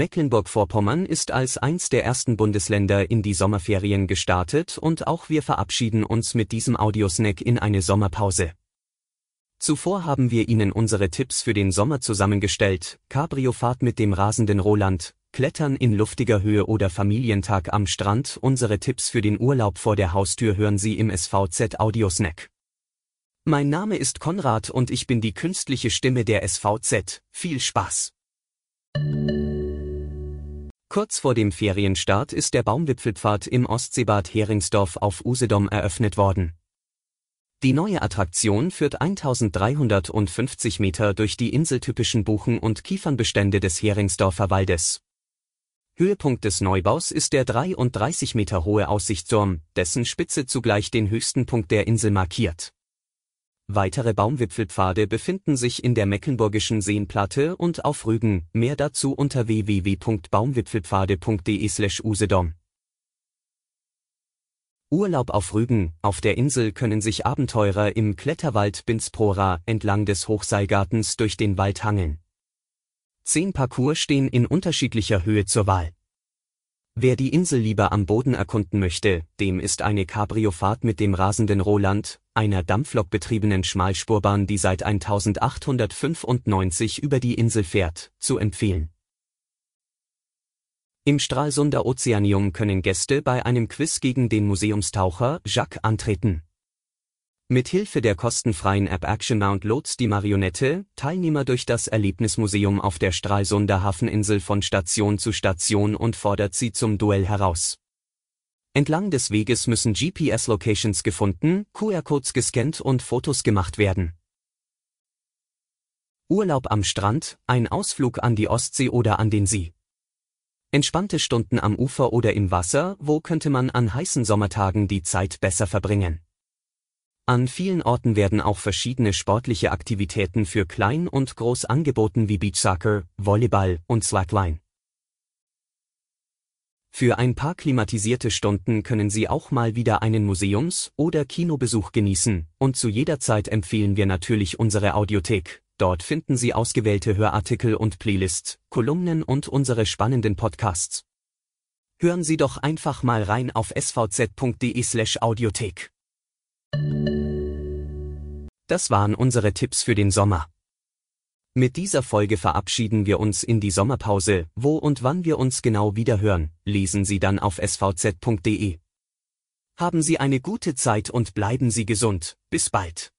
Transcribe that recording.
Mecklenburg-Vorpommern ist als eins der ersten Bundesländer in die Sommerferien gestartet und auch wir verabschieden uns mit diesem Audiosnack in eine Sommerpause. Zuvor haben wir Ihnen unsere Tipps für den Sommer zusammengestellt, Cabriofahrt mit dem rasenden Roland, Klettern in luftiger Höhe oder Familientag am Strand. Unsere Tipps für den Urlaub vor der Haustür hören Sie im SVZ Audiosnack. Mein Name ist Konrad und ich bin die künstliche Stimme der SVZ. Viel Spaß! Kurz vor dem Ferienstart ist der Baumwipfelpfad im Ostseebad Heringsdorf auf Usedom eröffnet worden. Die neue Attraktion führt 1350 Meter durch die inseltypischen Buchen- und Kiefernbestände des Heringsdorfer Waldes. Höhepunkt des Neubaus ist der 33 Meter hohe Aussichtsturm, dessen Spitze zugleich den höchsten Punkt der Insel markiert. Weitere Baumwipfelpfade befinden sich in der Mecklenburgischen Seenplatte und auf Rügen, mehr dazu unter www.baumwipfelpfade.de/usedom. Urlaub auf Rügen, auf der Insel können sich Abenteurer im Kletterwald Binsprora entlang des Hochseilgartens durch den Wald hangeln. Zehn Parcours stehen in unterschiedlicher Höhe zur Wahl. Wer die Insel lieber am Boden erkunden möchte, dem ist eine Cabriofahrt mit dem rasenden Roland, einer dampflokbetriebenen Schmalspurbahn, die seit 1895 über die Insel fährt, zu empfehlen. Im Stralsunder Ozeanium können Gäste bei einem Quiz gegen den Museumstaucher Jacques antreten. Mit Hilfe der kostenfreien App Action Mount lotst die Marionette Teilnehmer durch das Erlebnismuseum auf der Stralsunder Hafeninsel von Station zu Station und fordert sie zum Duell heraus. Entlang des Weges müssen GPS-Locations gefunden, QR-Codes gescannt und Fotos gemacht werden. Urlaub am Strand, ein Ausflug an die Ostsee oder an den See. Entspannte Stunden am Ufer oder im Wasser, wo könnte man an heißen Sommertagen die Zeit besser verbringen? An vielen Orten werden auch verschiedene sportliche Aktivitäten für Klein und Groß angeboten wie Beachsoccer, Volleyball und Slackline. Für ein paar klimatisierte Stunden können Sie auch mal wieder einen Museums- oder Kinobesuch genießen, und zu jeder Zeit empfehlen wir natürlich unsere Audiothek. Dort finden Sie ausgewählte Hörartikel und Playlists, Kolumnen und unsere spannenden Podcasts. Hören Sie doch einfach mal rein auf svz.de/audiothek. Das waren unsere Tipps für den Sommer. Mit dieser Folge verabschieden wir uns in die Sommerpause, wo und wann wir uns genau wiederhören, lesen Sie dann auf svz.de. Haben Sie eine gute Zeit und bleiben Sie gesund, bis bald.